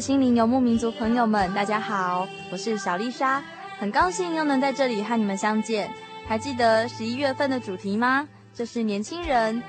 心灵游牧民族朋友们，大家好，我是小丽莎，很高兴又能在这里和你们相见。还记得十一月份的主题吗？这是年轻人，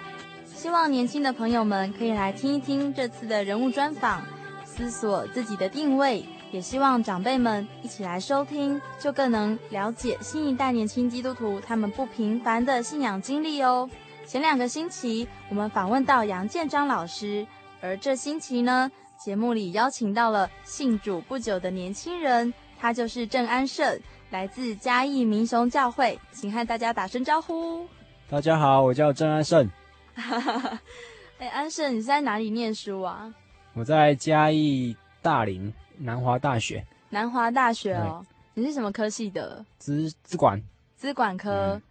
希望年轻的朋友们可以来听一听这次的人物专访，思索自己的定位，也希望长辈们一起来收听，就更能了解新一代年轻基督徒他们不平凡的信仰经历哦。前两个星期我们访问到杨建章老师，而这星期呢？节目里邀请到了信主不久的年轻人，他就是郑安胜，来自嘉义民雄教会，请和大家打声招呼。大家好，我叫郑安胜。哎，安胜，你是在哪里念书啊？我在嘉义大林南华大学。南华大学哦，你是什么科系的？资资管。资管科。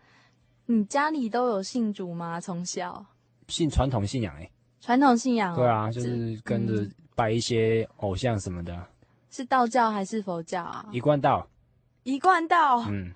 嗯。你家里都有信主吗？从小？信传统信仰哎。传统信仰哦。对啊，就是跟着。嗯拜一些偶像什么的，是道教还是佛教啊？一贯道，一贯道。嗯，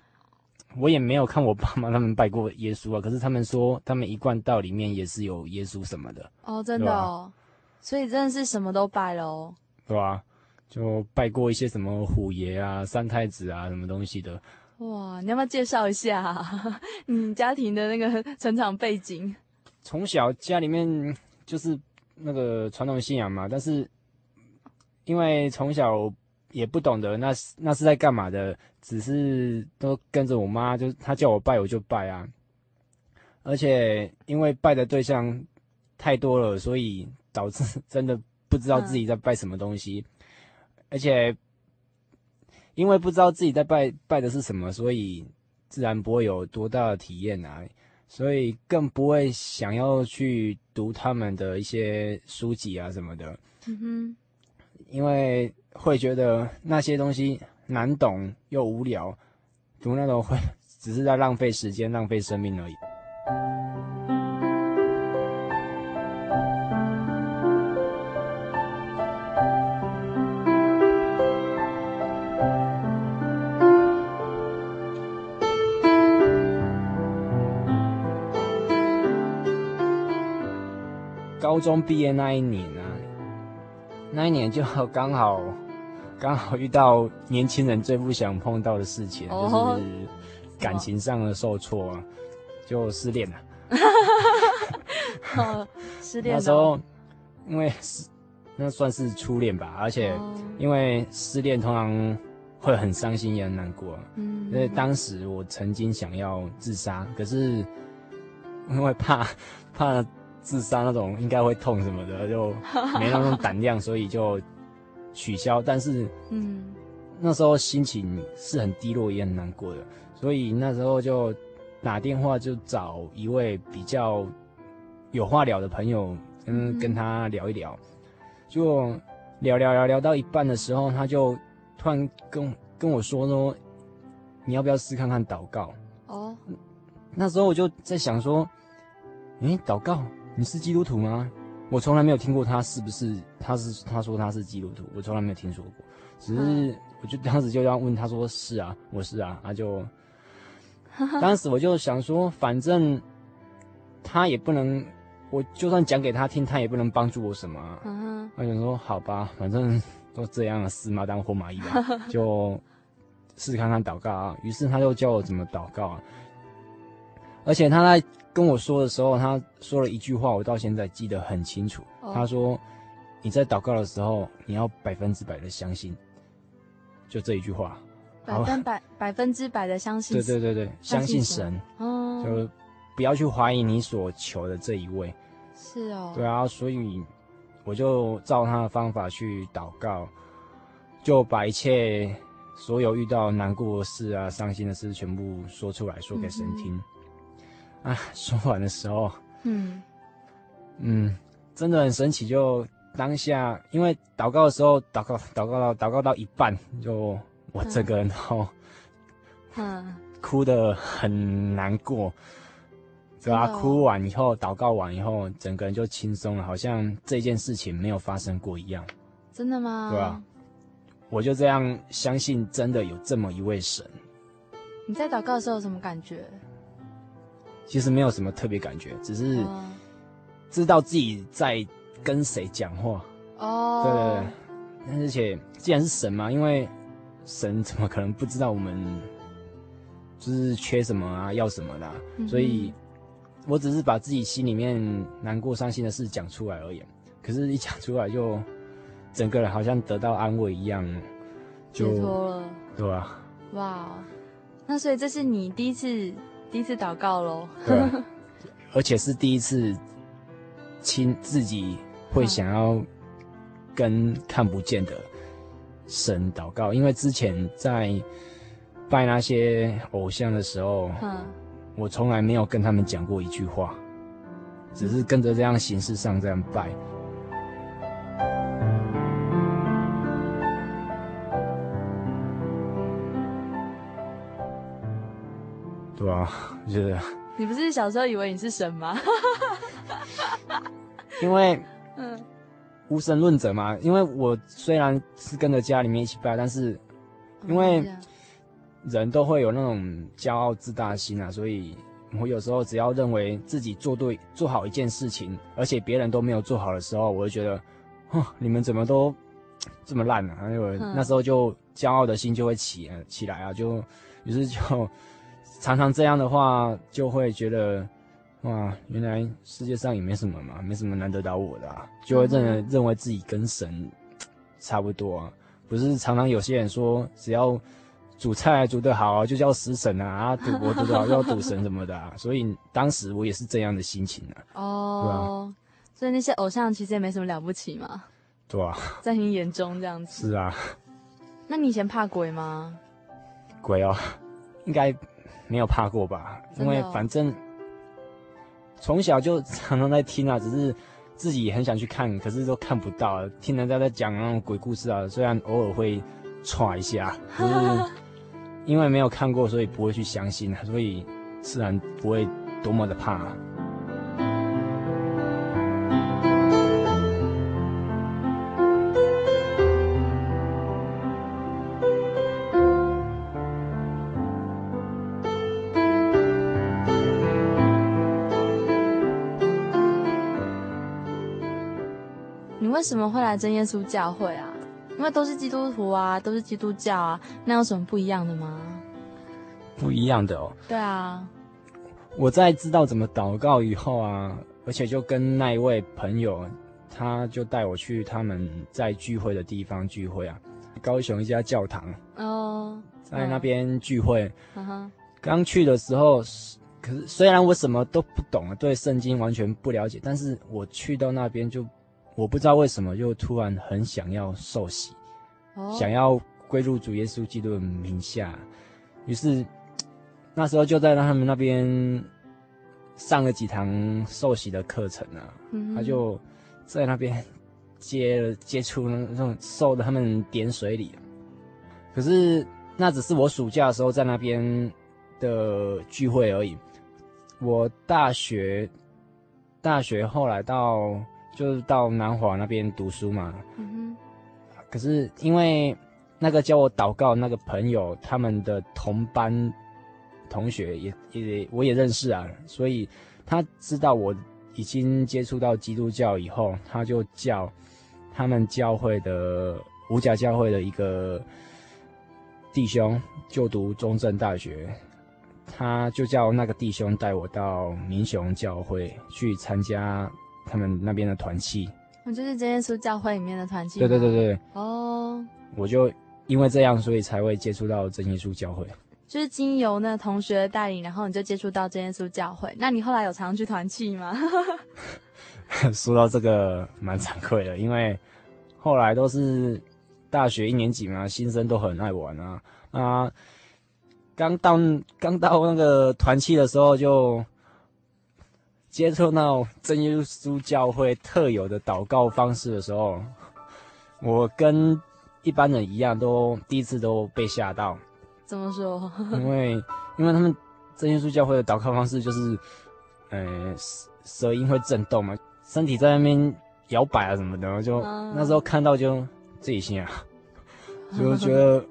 我也没有看我爸妈他们拜过耶稣啊，可是他们说他们一贯道里面也是有耶稣什么的。哦，真的哦，所以真的是什么都拜了哦。对啊，就拜过一些什么虎爷啊、三太子啊什么东西的。哇，你要不要介绍一下 你家庭的那个成长背景？从小家里面就是。那个传统信仰嘛，但是因为从小也不懂得那是那是在干嘛的，只是都跟着我妈，就她叫我拜我就拜啊。而且因为拜的对象太多了，所以导致 真的不知道自己在拜什么东西。嗯、而且因为不知道自己在拜拜的是什么，所以自然不会有多大的体验啊。所以更不会想要去读他们的一些书籍啊什么的，因为会觉得那些东西难懂又无聊，读那种会 只是在浪费时间、浪费生命而已。中毕业那一年啊，那一年就刚好刚好遇到年轻人最不想碰到的事情，就是感情上的受挫，就失恋了。失恋。那时候因为是那算是初恋吧，而且因为失恋通常会很伤心也很难过。嗯。因为当时我曾经想要自杀，可是因为怕怕。自杀那种应该会痛什么的，就 没那种胆量，所以就取消。但是，嗯，那时候心情是很低落，也很难过的，所以那时候就打电话就找一位比较有话聊的朋友，嗯，跟他聊一聊。就聊聊聊聊到一半的时候，他就突然跟跟我说说，你要不要试看看祷告？哦，那时候我就在想说，诶，祷告，你是基督徒吗？我从来没有听过他是不是，他是他说他是基督徒，我从来没有听说过。只是我就当时就要问他说是啊，我是啊，他就，当时我就想说，反正他也不能，我就算讲给他听，他也不能帮助我什么啊。我想说好吧，反正 都这样了，死马当活马医吧，就试试看看祷告啊。于是他就教我怎么祷告啊，而且他在。跟我说的时候，他说了一句话，我到现在记得很清楚。Oh. 他说：“你在祷告的时候，你要百分之百的相信。”就这一句话，百分百 百分之百的相信。对对对对，相信神。哦，就不要去怀疑你所求的这一位。是哦。对啊，所以我就照他的方法去祷告，就把一切所有遇到难过的事啊、伤心的事全部说出来，说给神听。嗯啊，说完的时候，嗯嗯，真的很神奇。就当下，因为祷告的时候，祷告祷告到祷告到一半，就我这个人后，嗯，哭的很难过，对啊？哭完以后，祷告完以后，整个人就轻松了，好像这件事情没有发生过一样。真的吗？对啊？我就这样相信，真的有这么一位神。你在祷告的时候有什么感觉？其实没有什么特别感觉，只是知道自己在跟谁讲话。哦，对对对，而且既然是神嘛，因为神怎么可能不知道我们就是缺什么啊，要什么的啊？嗯。所以，我只是把自己心里面难过、伤心的事讲出来而已。可是，一讲出来就整个人好像得到安慰一样，就解脱了，对吧？哇，那所以这是你第一次。第一次祷告喽，对，而且是第一次亲自己会想要跟看不见的神祷告，因为之前在拜那些偶像的时候，嗯，我从来没有跟他们讲过一句话，只是跟着这样形式上这样拜。对吧？就是你不是小时候以为你是神吗？因为，嗯，无神论者嘛。因为我虽然是跟着家里面一起拜，但是因为人都会有那种骄傲自大心啊，所以我有时候只要认为自己做对、做好一件事情，而且别人都没有做好的时候，我就觉得，哼，你们怎么都 这么烂呢？啊？因为那时候就骄傲的心就会起起来啊，就于是就。常常这样的话，就会觉得，哇，原来世界上也没什么嘛，没什么难得倒我的啊，就会认为认为自己跟神差不多啊。不是常常有些人说，只要煮菜煮得好，就叫食神啊，啊，赌博赌得好就要赌神什么的啊。所以当时我也是这样的心情啊。哦，所以那些偶像其实也没什么了不起嘛。对啊，在你眼中这样子。是啊。那你以前怕鬼吗？鬼哦，应该。没有怕过吧？因为反正从小就常常在听啊，只是自己很想去看，可是都看不到。听人家在讲那种鬼故事啊，虽然偶尔会歘一下，可是因为没有看过，所以不会去相信，所以自然不会多么的怕。为什么会来真耶稣教会啊？因为都是基督徒啊，都是基督教啊，那有什么不一样的吗？不一样的哦。对啊，我在知道怎么祷告以后啊，而且就跟那一位朋友，他就带我去他们在聚会的地方聚会啊，高雄一家教堂哦，在那边聚会。刚去的时候，可是虽然我什么都不懂啊，对圣经完全不了解，但是我去到那边就。我不知道为什么，就突然很想要受洗，oh. 想要归入主耶稣基督的名下。于是 那时候就在他们那边上了几堂受洗的课程啊。Mm hmm. 他就在那边接接触那种受的他们点水礼。可是那只是我暑假的时候在那边的聚会而已。我大学大学后来到就是到南华那边读书嘛。嗯哼。可是因为那个教我祷告那个朋友，他们的同班同学也也我也认识啊，所以他知道我已经接触到基督教以后，他就叫他们教会的。五甲教会的一个弟兄就读中正大学，他就叫那个弟兄带我到民雄教会去参加他们那边的团契。我就是真耶稣教会里面的团契。对对对对。哦。Oh. 我就因为这样，所以才会接触到真耶稣教会。就是经由那同学带领，然后你就接触到真耶稣教会。那你后来有常去团契吗？说到这个，蛮惭愧的，因为后来都是。大学一年级嘛，新生都很爱玩啊啊！刚到刚到那个团契的时候，就接触到真耶稣教会特有的祷告方式的时候，我跟一般人一样，都第一次都被吓到。怎么说？因为因为他们真耶稣教会的祷告方式就是，呃，舌音会震动嘛，身体在那边摇摆啊什么的，就、嗯、那时候看到就。自己心啊，就觉得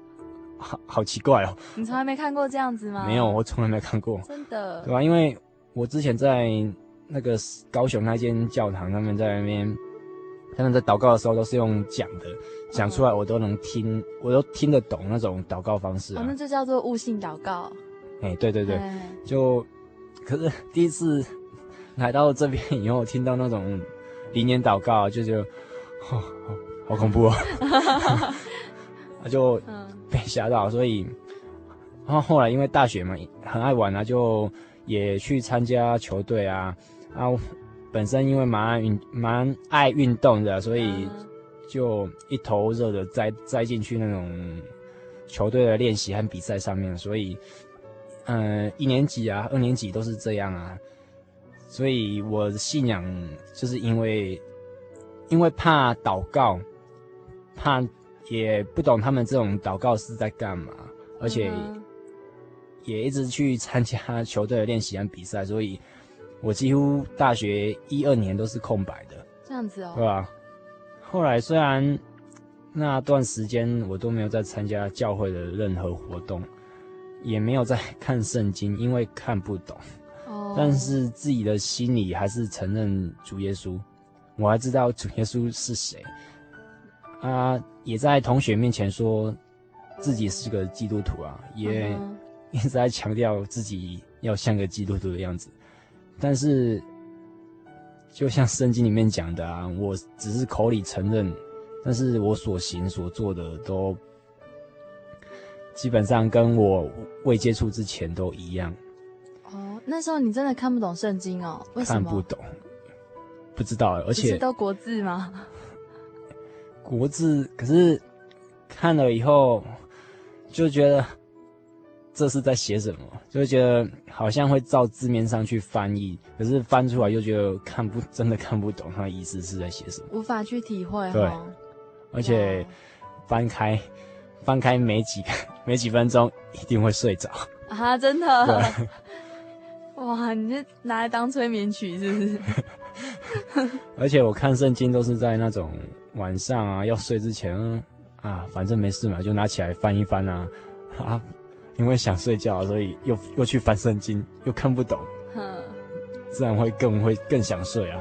好好奇怪哦。你从来没看过这样子吗？没有，我从来没看过。真的？对吧？因为我之前在那个高雄那间教堂，他们在那边，他们在祷告的时候都是用讲的，讲出来我都能听，我都听得懂那种祷告方式啊。哦，那就叫做悟性祷告。哎，对对对，就可是第一次来到这边以后，听到那种灵言祷告，就觉得，哦。好恐怖哦！他 就被吓到，所以，然后后来因为大学嘛，很爱玩啊，就也去参加球队啊。然后本身因为蛮爱运蛮爱运动的，所以就一头热的栽栽进去那种球队的练习和比赛上面。所以，嗯，一年级啊，二年级都是这样啊。所以我的信仰就是因为因为怕祷告。怕也不懂他们这种祷告是在干嘛，而且也一直去参加球队的练习和比赛，所以我几乎大学一二年都是空白的。这样子哦，对吧？后来虽然那段时间我都没有在参加教会的任何活动，也没有在 看圣经，因为看不懂。哦。但是自己的心里还是承认主耶稣，我还知道主耶稣是谁。啊，也在同学面前说自己是个基督徒啊，也 一直在强调自己要像个基督徒的样子。但是，就像圣经里面讲的啊，我只是口里承认，但是我所行所做的都基本上跟我未接触之前都一样。哦，那时候你真的看不懂圣经哦？为什么？看不懂，不知道，而且都国字吗？国字，可是看了以后就觉得这是在写什么，就会觉得好像会照字面上去翻译，可是翻出来又觉得看不真的看不懂它的意思是在写什么，无法去体会。对，而且翻开翻开没几 没几分钟一定会睡着啊！真的？哇，你这拿来当催眠曲是不是？而且我看圣经都是在那种。晚上啊，要睡之前啊，反正没事嘛，就拿起来翻一翻啊，啊，因为想睡觉，所以又又去翻圣经，又看不懂，哼，自然会更会更想睡啊。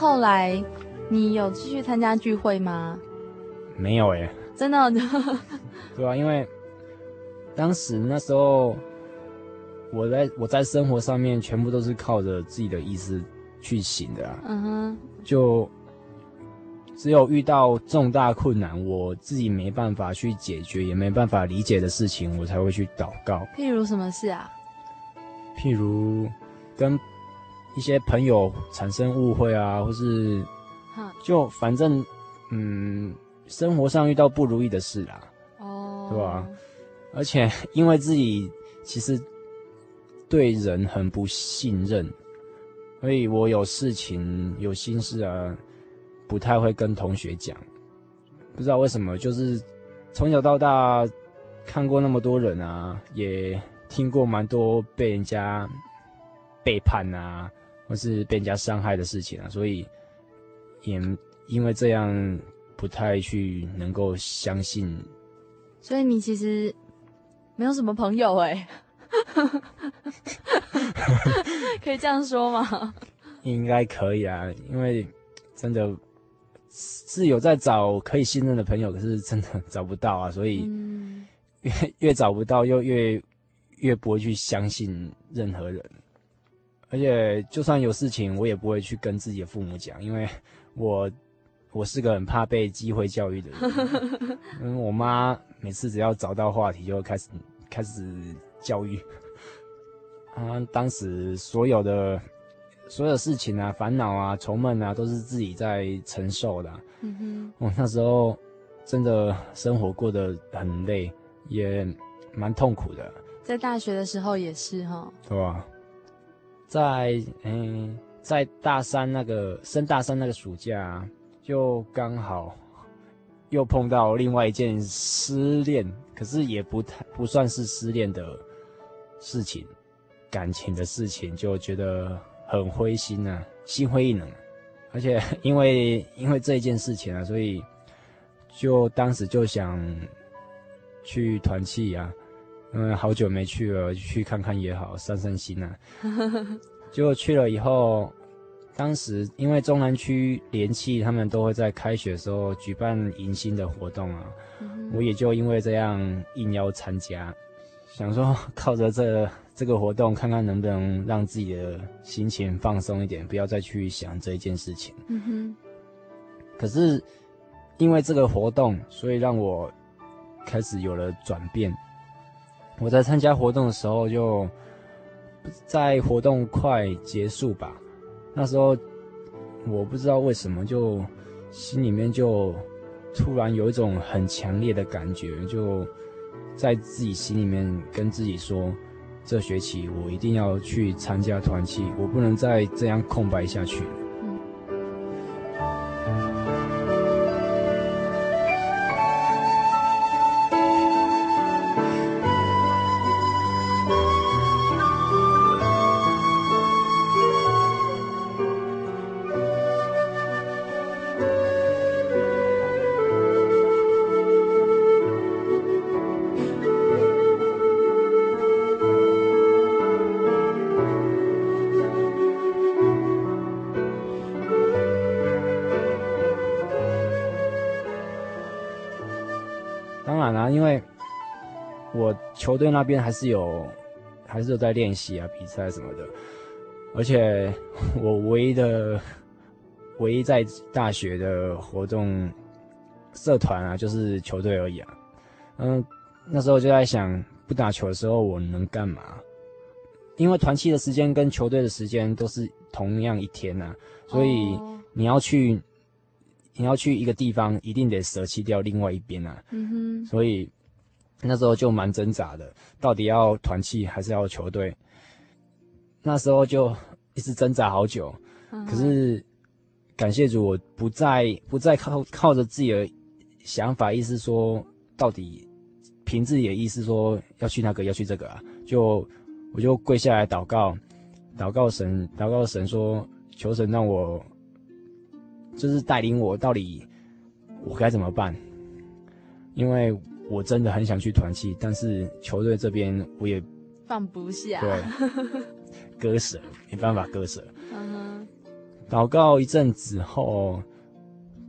后来你有继续参加聚会吗？没有哎、欸，真的，对啊，因为当时那时候我在我在生活上面全部都是靠着自己的意思去行的啊，嗯哼，就只有遇到重大困难，我自己没办法去解决，也没办法理解的事情，我才会去祷告。譬如什么事啊？譬如跟一些朋友产生误会啊，或是。就反正嗯，生活上遇到不如意的事啦，哦，对吧？而且 因为自己其实对人很不信任，所以我有事情有心事啊，不太会跟同学讲。不知道为什么，就是从小到大看过那么多人啊，也听过蛮多被人家背叛啊，或是被人家伤害的事情啊，所以也因为这样不太去能够相信。所以你其实。没有什么朋友哎、欸，可以这样说吗？应该可以啊，因为真的是有在找可以信任的朋友，可是真的找不到啊，所以越 越找不到，又越越不会去相信任何人。而且就算有事情，我也不会去跟自己的父母讲，因为我我是个很怕被机会教育的人。嗯，我妈。每次只要找到话题，就会开始开始教育。啊，当时所有的所有事情啊、烦恼啊、愁闷啊，都是自己在承受的啊。嗯哼，我那时候真的生活过得很累，也蛮痛苦的。在大学的时候也是哈，对吧？在嗯，在大三那个升大三那个暑假，就刚好。又碰到另外一件失恋，可是也不太不算是失恋的事情，感情的事情，就觉得很灰心啊，心灰意冷。而且因为因为这一件事情啊，所以就当时就想去团契啊，因为好久没去了，去看看也好，散散心啊。结果去了以后。当时因为中南区联契他们都会在开学的时候举办迎新的活动啊，嗯、我也就因为这样应邀参加，想说 靠着这这个活动看看能不能让自己的心情放松一点，不要再去想这一件事情。嗯哼。可是因为这个活动，所以让我开始有了转变。我在参加活动的时候，就在活动快结束吧。那时候，我不知道为什么，就心里面就突然有一种很强烈的感觉，就在自己心里面跟自己说，这学期我一定要去参加团契，我不能再这样空白下去。球队那边还是有，还是有在练习啊，比赛什么的。而且我唯一的、唯一在大学的活动社团啊，就是球队而已啊。嗯，那时候就在想，不打球的时候我能干嘛？因为团契的时间跟球队的时间都是同样一天呐、啊，所以你要去，你要去一个地方，一定得舍弃掉另外一边啊。嗯哼，所以。那时候就蛮挣扎的，到底要团契还是要球队？那时候就一直挣扎好久。嗯、可是感谢主，我不再不再靠靠着自己的想法，意思说到底凭自己的意思说要去那个要去这个啊，就我就跪下来祷告，祷告神，祷告神说，求神让我就是带领我，到底我该怎么办？因为。我真的很想去团契，但是球队这边我也放不下，对，割舍，没办法割舍。嗯哼，祷告一阵子后，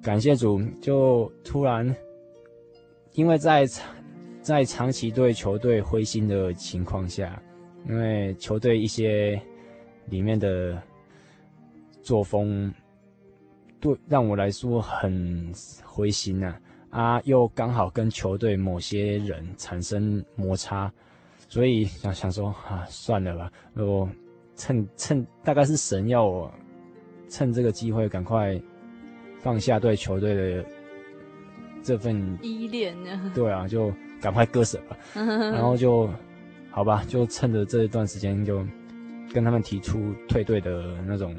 感谢主，就突然，因为在在长期对球队灰心的情况下，因为球队一些里面的作风，对让我来说很灰心呐、啊。啊，又刚好跟球队某些人产生摩擦，所以想想说啊，算了吧，我趁趁大概是神要我趁这个机会赶快放下对球队的这份依恋呢？对啊，就赶快割舍吧。然后就好吧，就趁着这一段时间，就跟他们提出退队的那种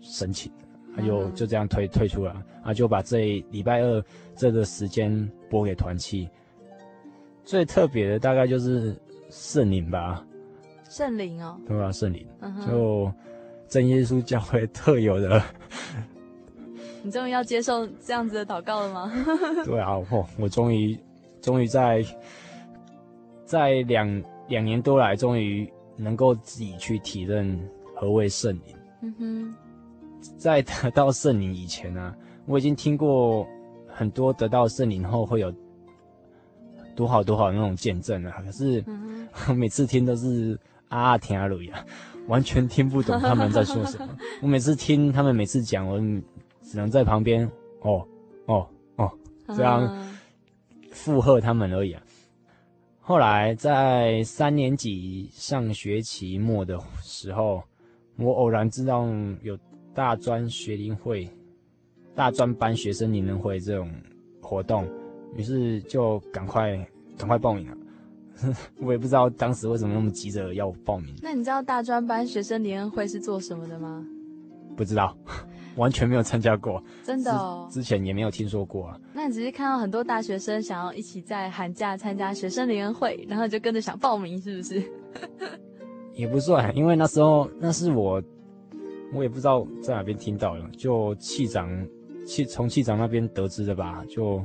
申请，他就就这样退退出了，啊，就把这礼拜二这个时间拨给团契。最特别的大概就是圣灵吧，圣灵哦，对吧？圣灵，就真耶稣教会特有的。你终于要接受这样子的祷告了吗？对啊，我我终于终于在在两两年多来，终于能够自己去体认何谓圣灵。嗯哼，在得到圣灵以前呢、啊，我已经听过很多得到圣灵后会有多好多好那种见证了。可是我 每次听都是啊啊听啊鲁呀，完全听不懂他们在说什么。我每次听他们每次讲我。只能在旁边哦哦哦这样附和他们而已啊。后来在三年级上学期末的时候，我偶然知道有大专学龄会、大专班学生联恩会这种活动，于是就赶快赶快报名了。我也不知道当时为什么那么急着要报名。那你知道大专班学生联恩会是做什么的吗？不知道。完全没有参加过，真的哦，之前也没有听说过啊。那你只是看到很多大学生想要一起在寒假参加学生联谊会，然后就跟着想报名，是不是？也不算，因为那时候那是我，我也不知道在哪边听到的，就气长气从气长那边得知的吧。就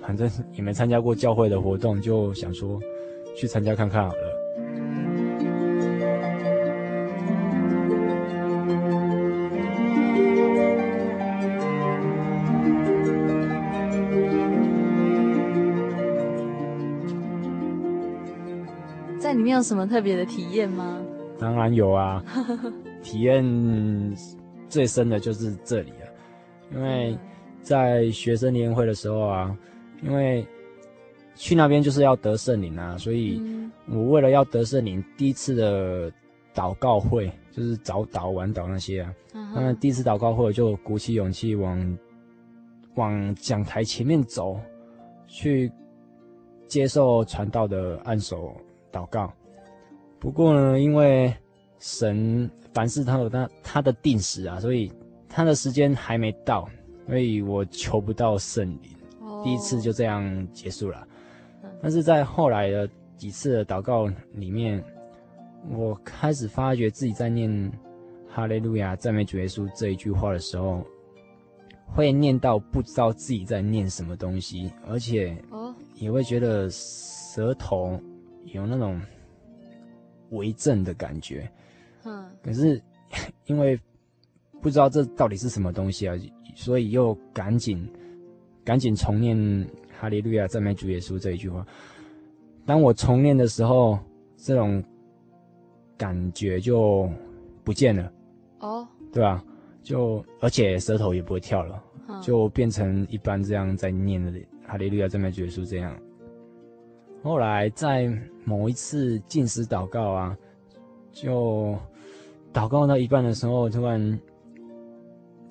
反正也没参加过教会的活动，就想说去参加看看好了。在里面有什么特别的体验吗？当然有啊，体验最深的就是这里啊，因为在学生年会的时候啊，因为去那边就是要得圣灵啊，所以我为了要得圣灵，第一次的祷告会就是早祷晚祷那些啊，那第一次祷告会就鼓起勇气往往讲台前面走，去接受传道的按手。祷告，不过呢，因为神凡事他有他他的定时啊，所以他的时间还没到，所以我求不到圣灵，oh. 第一次就这样结束了。但是在后来的几次的祷告里面，我开始发觉自己在念“哈利路亚，赞美主耶稣”这一句话的时候，会念到不知道自己在念什么东西，而且也会觉得舌头。有那种微震的感觉，嗯，可是 因为不知道这到底是什么东西啊，所以又赶紧赶紧重念“哈利路亚，赞美主耶稣”这一句话。当我重念的时候，这种感觉就不见了，哦，对吧？就而且舌头也不会跳了，就变成一般这样在念的“哈利路亚，赞美主耶稣”这样。后来在某一次进食祷告啊，就祷告到一半的时候，突然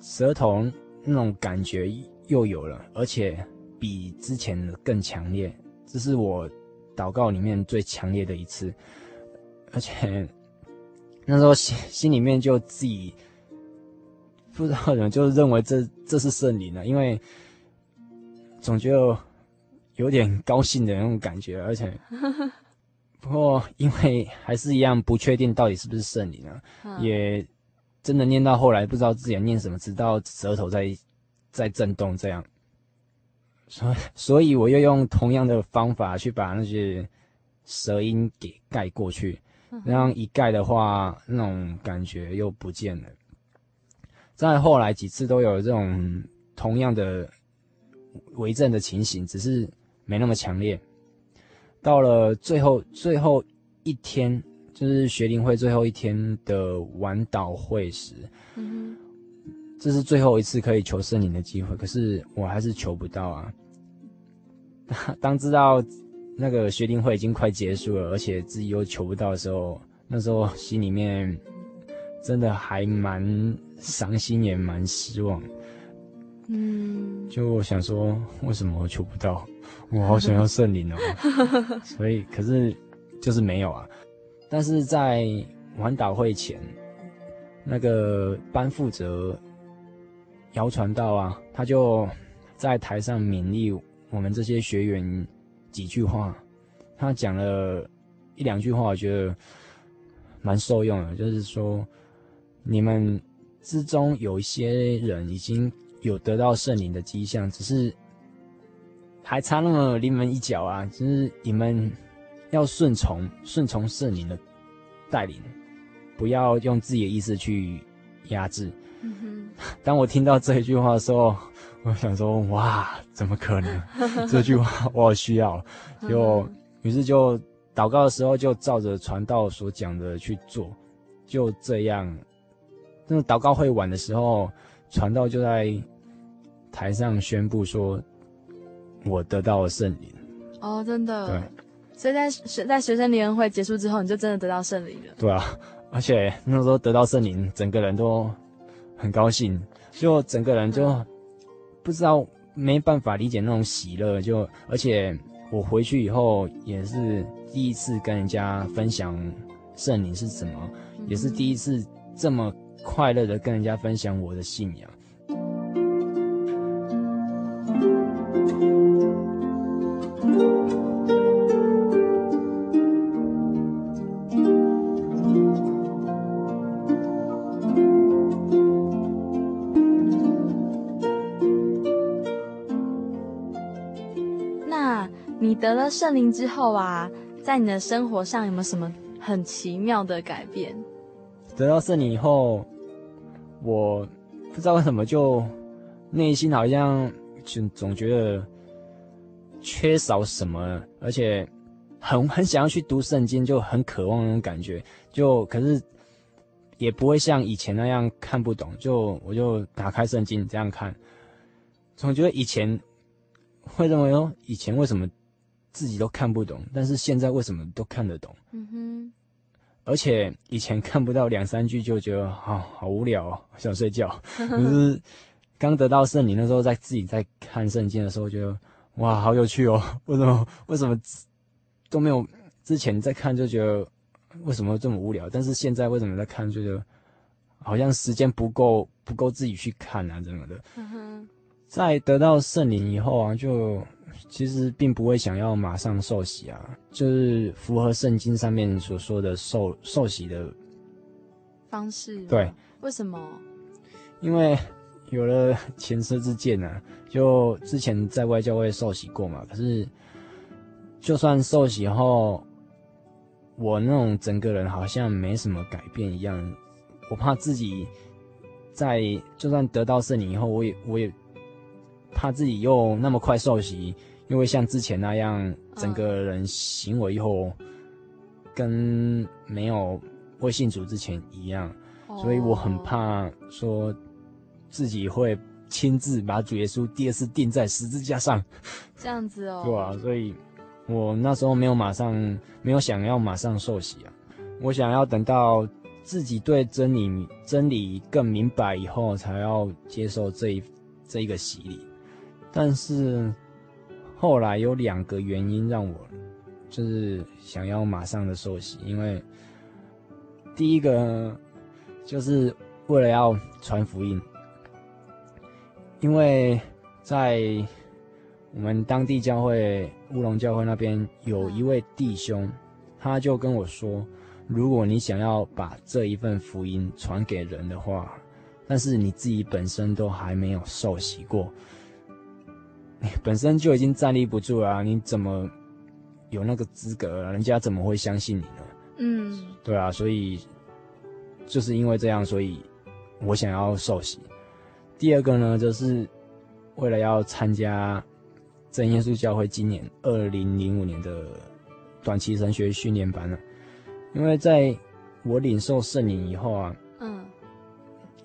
舌头那种感觉又有了，而且比之前的更强烈。这是我祷告里面最强烈的一次，而且 那时候心心里面就自己不知道怎么，就认为这这是圣灵了，因为总觉得。有点高兴的那种感觉，而且，不过因为还是一样不确定到底是不是圣灵啊，嗯、也真的念到后来不知道自己念什么，直到舌头在在震动这样，所以所以我又用同样的方法去把那些舌音给盖过去，然后一盖的话，那种感觉又不见了。再后来几次都有这种同样的为证的情形，只是。没那么强烈。到了最后最后一天，就是学龄会最后一天的晚祷会时，嗯，这是最后一次可以求圣灵的机会，可是我还是求不到啊。当知道那个学龄会已经快结束了，而且自己又求不到的时候，那时候心里面真的还蛮伤心，也蛮失望。嗯，就我想说，为什么我求不到？我好想要圣灵哦。所以，可是就是没有啊。但是在晚祷会前，那个班负责谣传道啊，他就在台上勉励我们这些学员几句话。他讲了一两句话，我觉得蛮受用的，就是说，你们之中有一些人已经有得到圣灵的迹象，只是还差那么临门一脚啊！就是你们要顺从，顺从圣灵的带领，不要用自己的意思去压制。嗯。当我听到这一句话的时候，我想说：哇，怎么可能？这句话我好需要，就。于是就祷告的时候，就照着传道所讲的去做，就这样。那祷告会晚的时候，传道就在台上宣布说：“我得到了圣灵。”哦，真的。对。所以在学在学生联欢会结束之后，你就真的得到圣灵了。对啊，而且那时候得到圣灵，整个人都很高兴，就整个人就不知道没办法理解那种喜乐，就而且。我回去以后也是第一次跟人家分享圣灵是什么，也是第一次这么快乐的跟人家分享我的信仰。了圣灵之后啊，在你的生活上有没有什么很奇妙的改变？得到圣灵以后，我不知道为什么就内心好像就总觉得缺少什么，而且很很想要去读圣经，就很渴望那种感觉。就可是也不会像以前那样看不懂，就我就打开圣经这样看，总觉得以前会认为哦，以前为什么？自己都看不懂，但是现在为什么都看得懂？嗯哼，而且以前看不到两三句就觉得啊、哦、好无聊哦，想睡觉。可是刚得到圣灵的时候，在自己在看圣经的时候，觉得哇，好有趣哦！为什么为什么都没有之前在看就觉得为什么这么无聊？但是现在为什么在看就觉得好像时间不够不够自己去看啊，怎么的？在得到圣灵以后啊，就。其实并不会想要马上受洗啊，就是符合圣经上面所说的受受洗的方式。对，为什么？因为有了前车之鉴呢、啊，就之前在外教会受洗过嘛。可是，就算受洗后，我那种整个人好像没什么改变一样。我怕自己在就算得到圣灵以后，我也我也。怕自己又那么快受洗，又会像之前那样，整个人行为以后跟没有未信主之前一样，所以我很怕说自己会亲自把主耶稣第二次钉在十字架上，这样子哦。对啊，所以我那时候没有马上，没有想要马上受洗啊，我想要等到自己对真理真理更明白以后，才要接受这一这一个洗礼。但是后来有两个原因让我就是想要马上的受洗，因为第一个就是为了要传福音，因为在我们当地教会乌龙教会那边有一位弟兄，他就跟我说，如果你想要把这一份福音传给人的话，但是你自己本身都还没有受洗过。本身就已经站立不住了啊，你怎么有那个资格啊？人家怎么会相信你呢？嗯，对啊，所以就是因为这样，所以我想要受洗。第二个呢，就是为了要参加真耶稣教会今年二零零五年的短期神学训练班了。因为在我领受圣灵以后啊，嗯，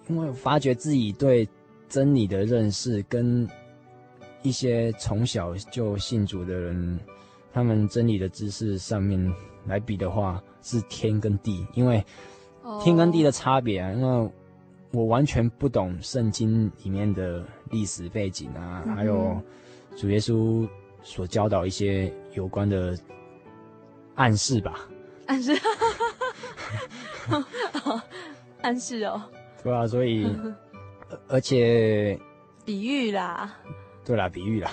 因为我发觉自己对真理的认识跟一些从小就信主的人，他们真理的知识上面来比的话，是天跟地。因为天跟地的差别啊，因为我完全不懂圣经里面的历史背景啊，嗯、还有主耶稣所教导一些有关的暗示吧。暗示，暗示哦。对啊，所以而且比喻啦。对啦，比喻啦。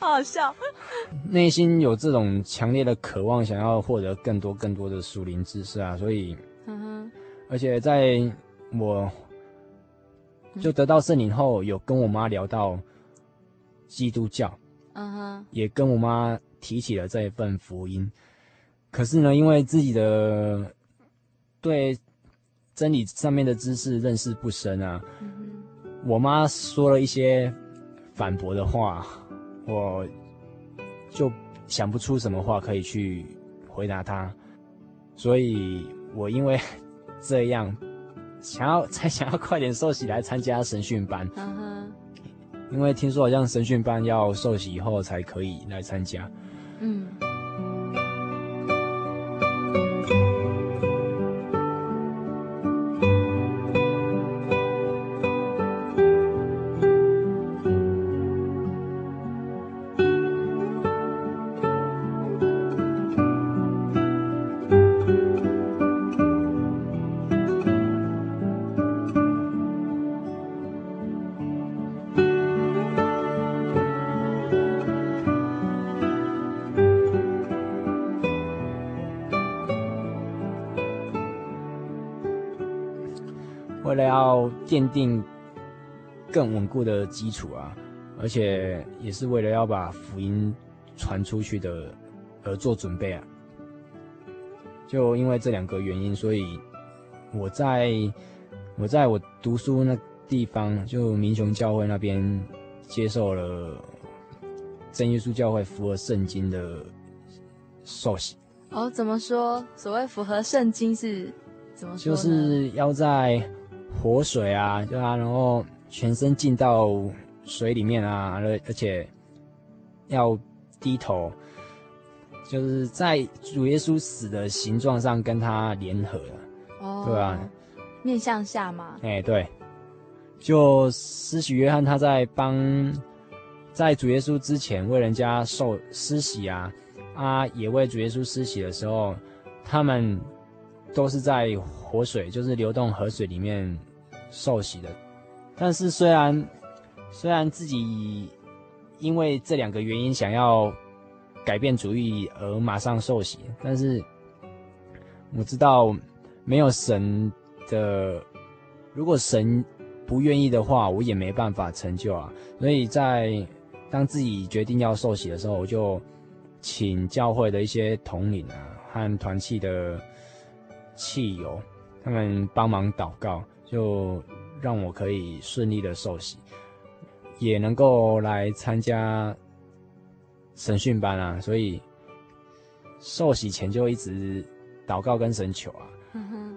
好好笑。内心有这种强烈的渴望，想要获得更多更多的属灵知识啊，所以。嗯哼。而且在我就得到圣灵后，有跟我妈聊到基督教，嗯哼，也跟我妈提起了这一份福音。可是呢，因为自己的对真理上面的知识认识不深啊，我妈说了一些反驳的话，我就想不出什么话可以去回答她，所以我因为。这样，想要才 想要快点受洗来参加神训班，uh huh. 因为听说好像神训班要受洗以后才可以来参加。嗯。奠定更稳固的基础啊，而且也是为了要把福音传出去的而做准备啊。就因为这两个原因，所以我在我在我读书那地方，就民雄教会那边接受了真耶稣教会符合圣经的受洗。哦，怎么说？所谓符合圣经是怎么说？就是要在。活水啊，对啊，然后全身浸到水里面啊，而而且要低头，就是在主耶稣死的形状上跟他联合了，哦，对啊，面向下嘛？哎，对，就施洗约翰他在帮在主耶稣之前为人家受施洗啊，啊，也为主耶稣施洗的时候，他们都是在活水，就是流动河水里面。受洗的，但是虽然虽然自己因为这两个原因想要改变主意而马上受洗，但是我知道没有神的，如果神不愿意的话，我也没办法成就啊。所以在当自己决定要受洗的时候，我就请教会的一些统领啊和团契的契友，他们帮忙祷告。就让我可以顺利的受洗，也能够来参加神训班啊，所以受洗前就一直祷告跟神求啊，嗯，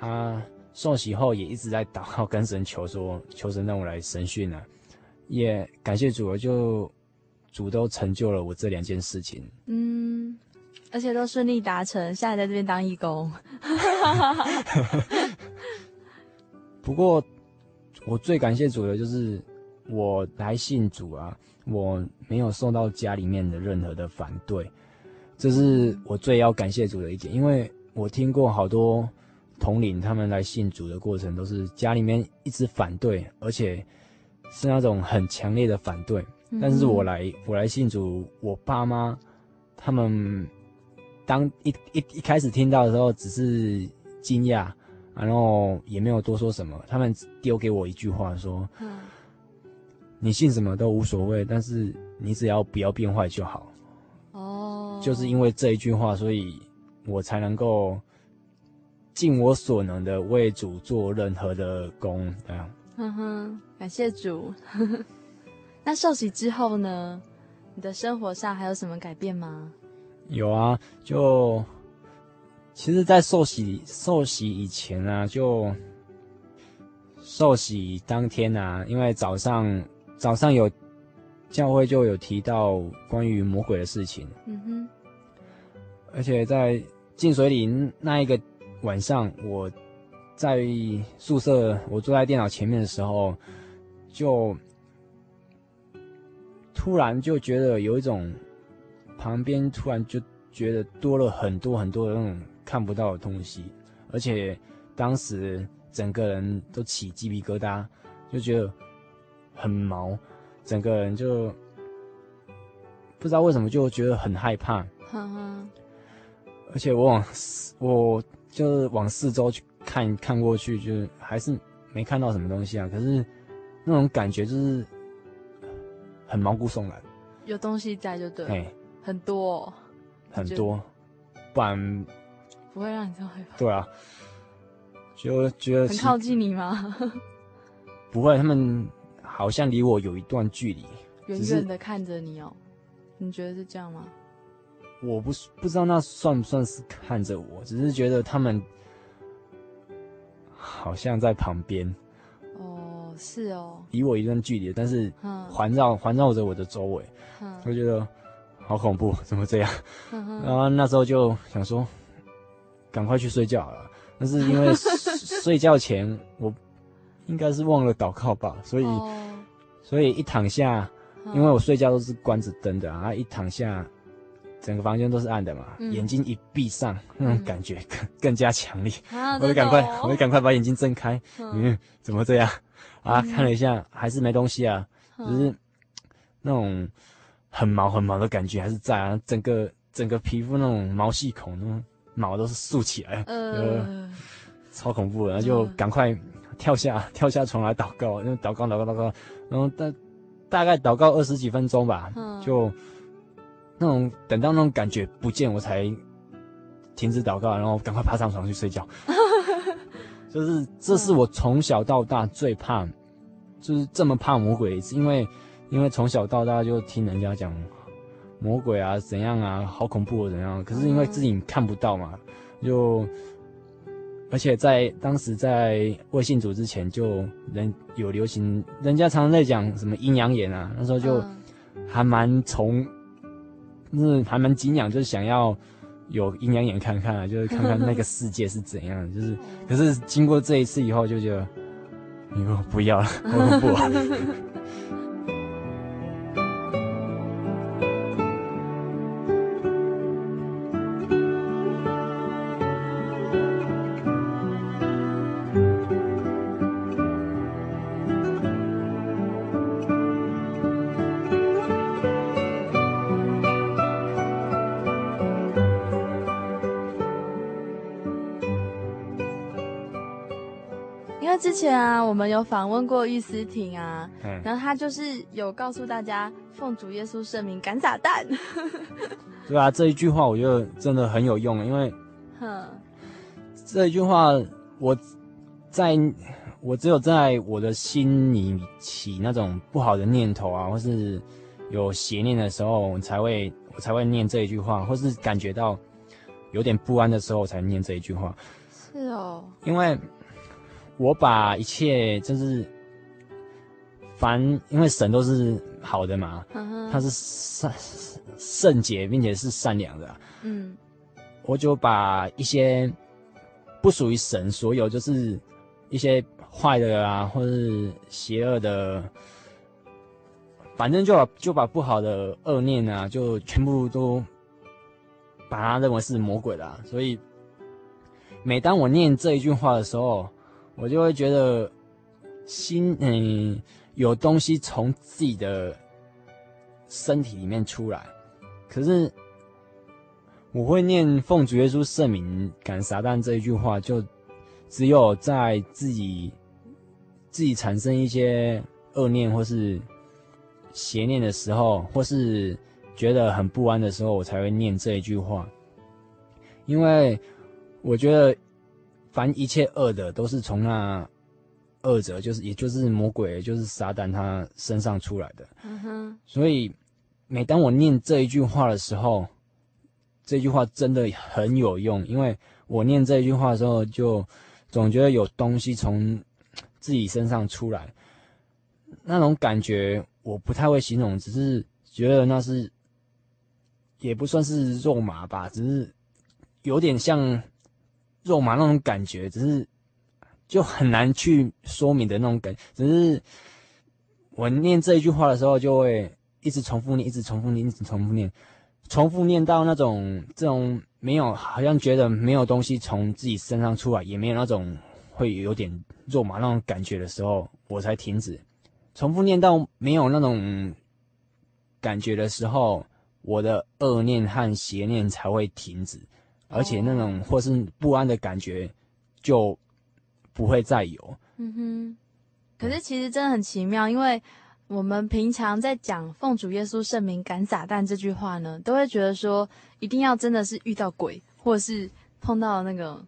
啊，受洗后也一直在祷告跟神求说，求神让我来神训啊，也感谢主，就主都成就了我这两件事情，嗯，而且都顺利达成，现在在这边当义工。不过，我最感谢主的就是我来信主啊，我没有受到家里面的任何的反对，这是我最要感谢主的一点。因为我听过好多统领他们来信主的过程，都是家里面一直反对，而且是那种很强烈的反对。但是我来我来信主，我爸妈他们当一一一开始听到的时候，只是惊讶。然后也没有多说什么，他们丢给我一句话说：“嗯，你信什么都无所谓，但是你只要不要变坏就好。”哦，就是因为这一句话，所以我才能够尽我所能的为主做任何的工。这样，哼哼，感谢主。那受洗之后呢？你的生活上还有什么改变吗？有啊，就。其实，在受洗受洗以前啊，就受洗当天啊，因为早上早上有教会就有提到关于魔鬼的事情，嗯哼，而且在进水里那一个晚上，我在宿舍，我坐在电脑前面的时候，就突然就觉得有一种旁边突然就觉得多了很多很多的那种看不到的东西，而且当时整个人都起鸡皮疙瘩，就觉得很毛，整个人就不知道为什么就觉得很害怕，哈哈而且我往我就是往四周去。看看过去，就是还是没看到什么东西啊。可是那种感觉就是很毛骨悚然，有东西在就对很多、哦、很多，不然不会让你这么害怕。对啊，就觉得很靠近你吗？不会，他们好像离我有一段距离，远远的看着你哦。你觉得是这样吗？我不不知道那算不算是看着我，只是觉得他们。好像在旁边，哦，是哦，离我一段距离，但是环绕环绕着我的周围，我觉得好恐怖，怎么这样？然后那时候就想说，赶快去睡觉了。但是因为 睡觉前我应该是忘了祷告吧，所以、哦、所以一躺下，因为我睡觉都是关着灯的啊，一躺下。整个房间都是暗的嘛，嗯、眼睛一闭上，那种感觉更更加强烈。啊、我就赶快，我就赶快把眼睛睁开。嗯，嗯，怎么这样？啊，嗯、看了一下，还是没东西啊，只、是那种很毛很毛的感觉还是在啊。整个整个皮肤那种毛细孔，那种毛都是竖起来，呃，超恐怖的。然后就赶快跳下、嗯、跳下床来祷告，因为祷告祷告祷告，然后大大概祷告二十几分钟吧，嗯、就。那种等到那种感觉不见，我才停止祷告，然后赶快爬上床去睡觉。就是这是我从小到大最怕，就是这么怕魔鬼，是因为因为从小到大就听人家讲魔鬼啊怎样啊，好恐怖怎样。可是因为自己看不到嘛，就而且在当时在未信主之前，就人有流行，人家常常在讲什么阴阳眼啊，那时候就还蛮从。是还蛮敬仰，就是想要有阴阳眼看看啊，就是看看那个世界是怎样。就是，可是经过这一次以后，就觉得，以后不要了，好恐怖啊。之前啊，我们有访问过玉思婷啊，嗯、然后他就是有告诉大家奉主耶稣圣名敢撒旦。对啊，这一句话我觉得真的很有用，因为，哼，这一句话我在我只有在我的心里起那种不好的念头啊，或是有邪念的时候，我才会我才会念这一句话，或是感觉到有点不安的时候，我才念这一句话。是哦，因为。我把一切就是，凡因为神都是好的嘛，他是圣圣洁并且是善良的，嗯，我就把一些不属于神所有，就是一些坏的啊，或是邪恶的，反正就把就把不好的恶念啊，就全部都把它认为是魔鬼的，所以每当我念这一句话的时候。我就会觉得心嗯有东西从自己的身体里面出来，可是我会念奉主耶稣圣名赶撒旦这一句话，就只有在自己自己产生一些恶念或是邪念的时候，或是觉得很不安的时候，我才会念这一句话，因为我觉得。凡一切恶的，都是从那恶者，就是也就是魔鬼，也就是撒旦他身上出来的。嗯哼。所以，每当我念这一句话的时候，这句话真的很有用，因为我念这一句话的时候，就总觉得有东西从自己身上出来，那种感觉我不太会形容，只是觉得那是也不算是肉麻吧，只是有点像。肉麻那种感觉，只是就很难去说明的那种感觉。只是我念这一句话的时候，就会一直重复念，一直重复念，一直重复念，重复念到那种这种没有，好像觉得没有东西从自己身上出来，也没有那种会有点肉麻那种感觉的时候，我才停止。重复念到没有那种感觉的时候，我的恶念和邪念才会停止，而且那种或是不安的感觉就不会再有。嗯哼。可是其实真的很奇妙，因为我们平常在讲“奉主耶稣圣名赶撒旦”这句话呢，都会觉得说一定要真的是遇到鬼，或者是碰到那个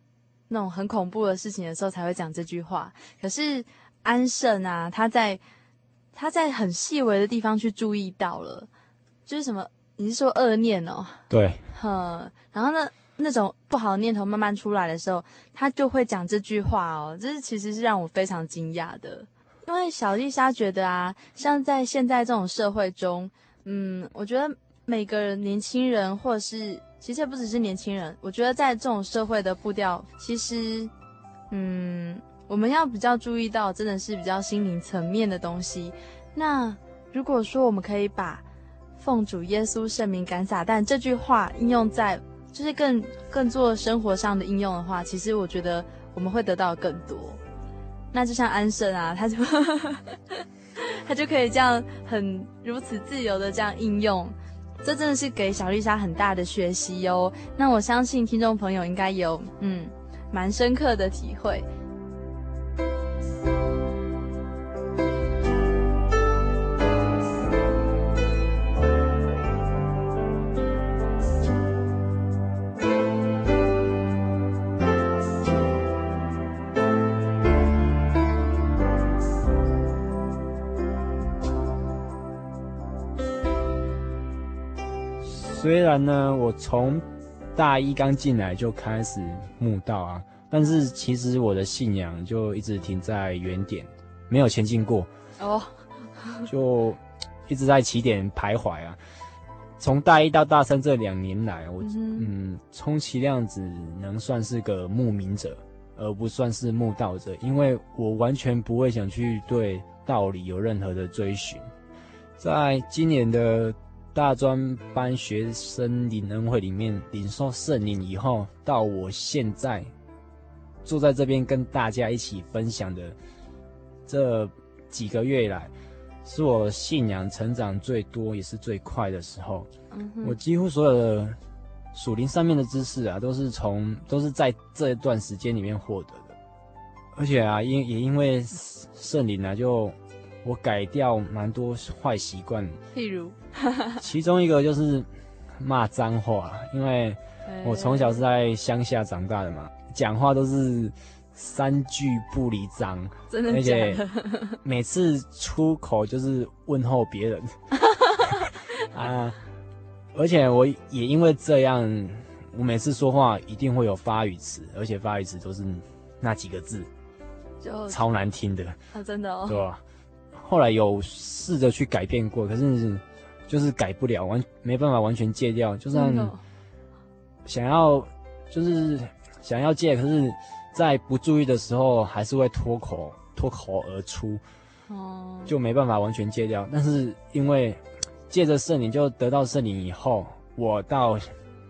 那种很恐怖的事情的时候才会讲这句话。可是安圣啊，他在。他在很细微的地方去注意到了，就是什么？你是说恶念哦？对。哼，然后呢，那种不好的念头慢慢出来的时候，他就会讲这句话哦。这是其实是让我非常惊讶的，因为小丽莎觉得啊，像在现在这种社会中，嗯，我觉得每个人年轻人，或是其实也不只是年轻人，我觉得在这种社会的步调，其实，嗯。我们要比较注意到，真的是比较心灵层面的东西。那如果说我们可以把“奉主耶稣圣名赶撒旦”这句话应用在，就是更更做生活上的应用的话，其实我觉得我们会得到更多。那就像安生啊，他就 他就可以这样很如此自由的这样应用，这真的是给小丽莎很大的学习哦。那我相信听众朋友应该有嗯蛮深刻的体会。然呢，我从大一刚进来就开始慕道啊，但是其实我的信仰就一直停在原点，没有前进过哦，就一直在起点徘徊啊。从大一到大三这两年来，我嗯，充其量只能算是个牧民者，而不算是慕道者，因为我完全不会想去对道理有任何的追寻。在今年的。大专班学生领恩会里面领受圣灵以后，到我现在坐在这边跟大家一起分享的这几个月以来，是我信仰成长最多也是最快的时候。嗯、我几乎所有的属灵上面的知识啊，都是从都是在这一段时间里面获得的，而且啊，因也因为圣灵啊，就。我改掉蛮多坏习惯，譬如，其中一个就是骂脏话，因为我从小是在乡下长大的嘛，讲话都是三句不离脏，真的假的？而且每次出口就是问候别人 啊，而且我也因为这样，我每次说话一定会有发语词，而且发语词都是那几个字，就超难听的啊，真的哦，对吧？后来有试着去改变过，可是就是改不了，完没办法完全戒掉。就算想要，就是想要戒，可是，在不注意的时候，还是会脱口脱口而出，哦，就没办法完全戒掉。但是因为借着圣灵，就得到圣灵以后，我到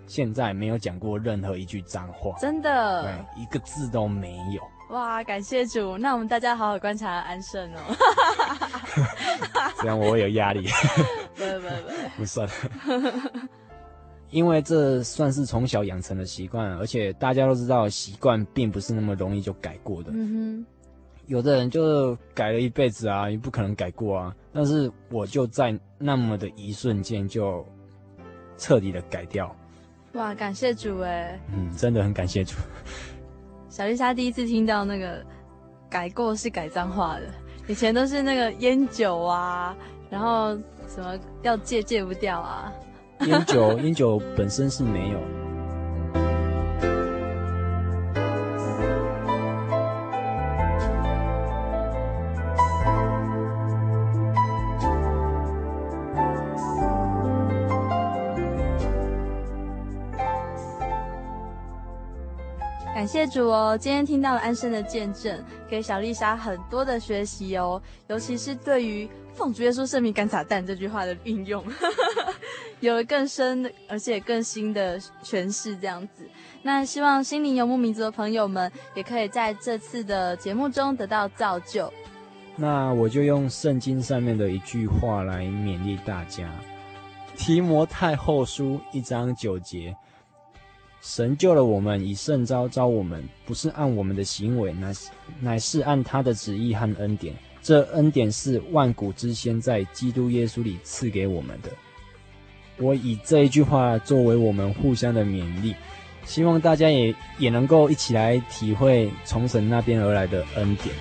现在没有讲过任何一句脏话，真的，对，一个字都没有。哇，感谢主！那我们大家好好观察安圣哦。这样我会有压力。不不不，不算。因为这算是从小养成的习惯，而且大家都知道，习惯并不是那么容易就改过的。嗯哼。有的人就改了一辈子啊，也不可能改过啊。但是我就在那么的一瞬间就彻底的改掉。哇，感谢主哎。嗯，真的很感谢主。小丽莎第一次听到那个改过是改脏话的，以前都是那个烟酒啊，然后什么要戒戒不掉啊。烟酒烟酒本身是没有。谢主哦！今天听到了安生的见证，给小丽莎很多的学习哦，尤其是对于“奉主耶稣圣名赶撒旦”这句话的运用，有了更深而且更新的诠释。这样子，那希望心灵游牧民族的朋友们也可以在这次的节目中得到造就。那我就用圣经上面的一句话来勉励大家：提摩太后书一章九节。神救了我们，以圣召召我们，不是按我们的行为，乃是乃是按他的旨意和恩典。这恩典是万古之先在基督耶稣里赐给我们的。我以这一句话作为我们互相的勉励，希望大家也也能够一起来体会从神那边而来的恩典。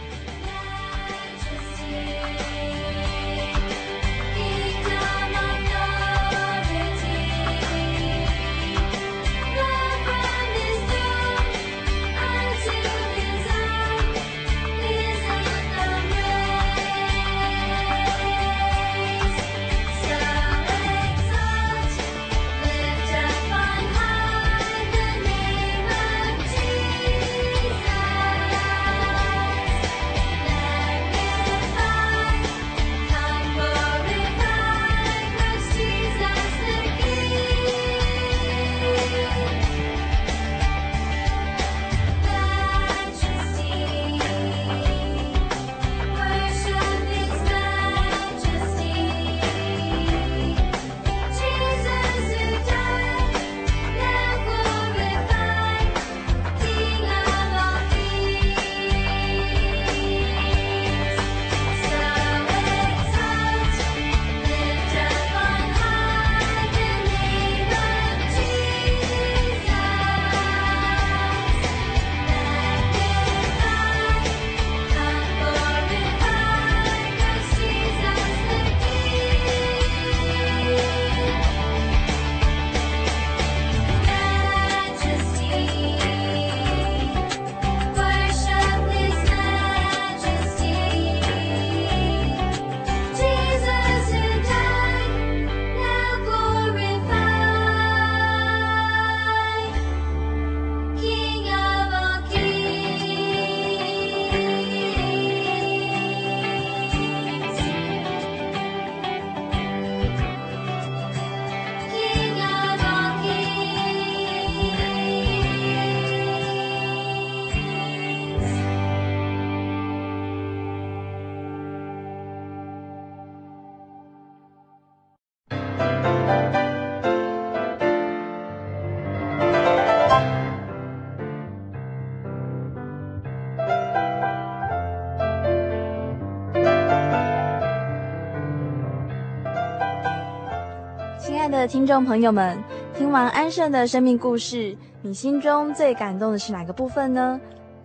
听众朋友们，听完安盛的生命故事，你心中最感动的是哪个部分呢？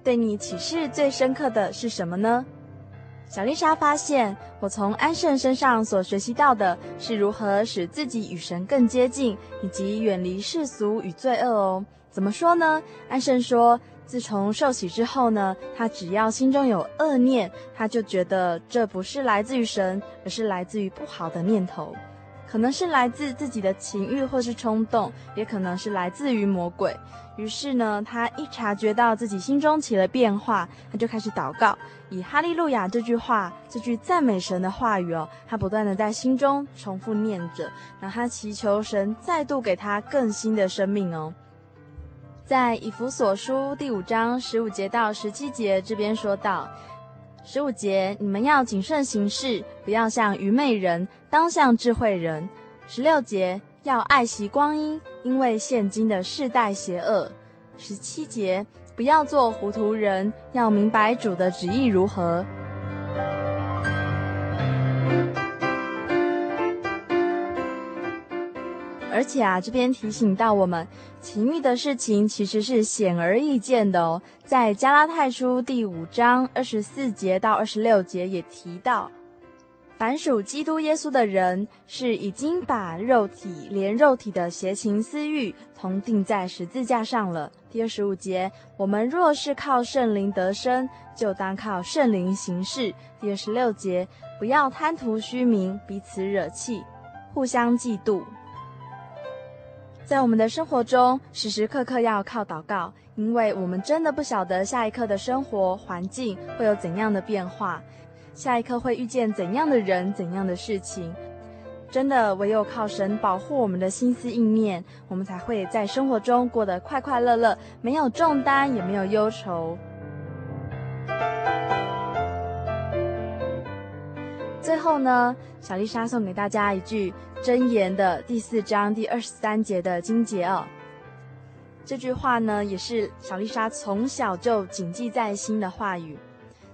对你启示最深刻的是什么呢？小丽莎发现，我从安盛身上所学习到的是如何使自己与神更接近，以及远离世俗与罪恶哦。怎么说呢？安盛说，自从受洗之后呢，他只要心中有恶念，他就觉得这不是来自于神，而是来自于不好的念头。可能是来自自己的情欲或是冲动，也可能是来自于魔鬼。于是呢，他一察觉到自己心中起了变化，他就开始祷告，以哈利路亚这句话，这句赞美神的话语哦，他不断的在心中重复念着，然后他祈求神再度给他更新的生命哦。在以弗所书第五章十五节到十七节这边说道。十五节，你们要谨慎行事，不要像愚昧人，当像智慧人。十六节，要爱惜光阴，因为现今的世代邪恶。十七节，不要做糊涂人，要明白主的旨意如何。而且啊，这边提醒到我们，情欲的事情其实是显而易见的哦。在加拉太书第五章二十四节到二十六节也提到，凡属基督耶稣的人，是已经把肉体连肉体的邪情私欲同钉在十字架上了。第二十五节，我们若是靠圣灵得生，就当靠圣灵行事。第二十六节，不要贪图虚名，彼此惹气，互相嫉妒。在我们的生活中，时时刻刻要靠祷告，因为我们真的不晓得下一刻的生活环境会有怎样的变化，下一刻会遇见怎样的人、怎样的事情。真的唯有靠神保护我们的心思意念，我们才会在生活中过得快快乐乐，没有重担，也没有忧愁。最后呢，小丽莎送给大家一句箴言的第四章第二十三节的经节哦。这句话呢，也是小丽莎从小就谨记在心的话语。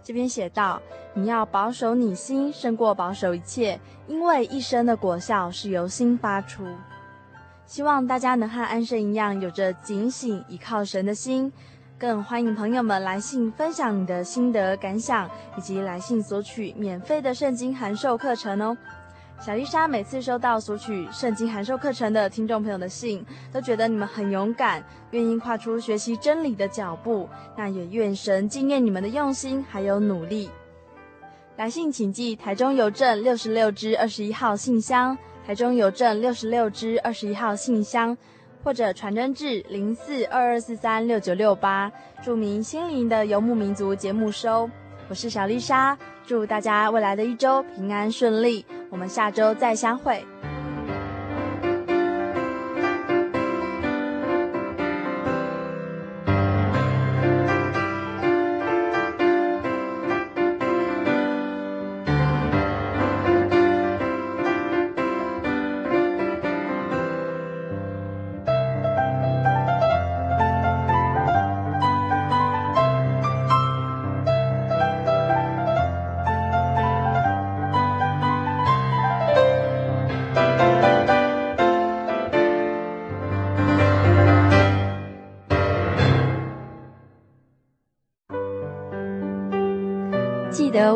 这边写道：“你要保守你心，胜过保守一切，因为一生的果效是由心发出。”希望大家能和安生一样，有着警醒、倚靠神的心。更欢迎朋友们来信分享你的心得感想，以及来信索取免费的圣经函授课程哦。小丽莎每次收到索取圣经函授课程的听众朋友的信，都觉得你们很勇敢，愿意跨出学习真理的脚步。那也愿神纪念你们的用心还有努力。来信请寄台中邮政六十六支二十一号信箱，台中邮政六十六支二十一号信箱。或者传真至零四二二四三六九六八，著名心灵的游牧民族节目收。我是小丽莎，祝大家未来的一周平安顺利，我们下周再相会。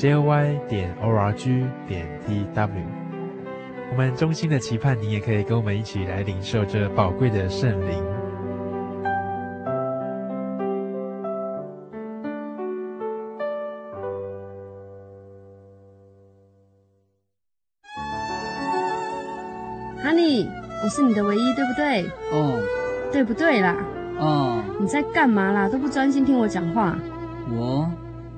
Joy 点 org 点 tw，我们衷心的期盼你也可以跟我们一起来领受这宝贵的圣灵。哈尼，我是你的唯一，对不对？哦。对不对啦？哦。你在干嘛啦？都不专心听我讲话。我。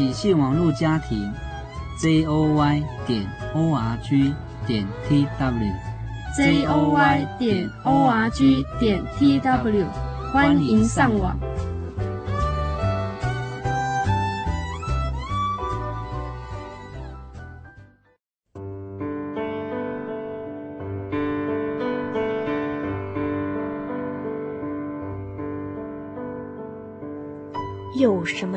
喜信网络家庭 z o y 点 o r g 点 t w z o y 点 o r g 点 t w，欢迎上网。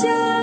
shine.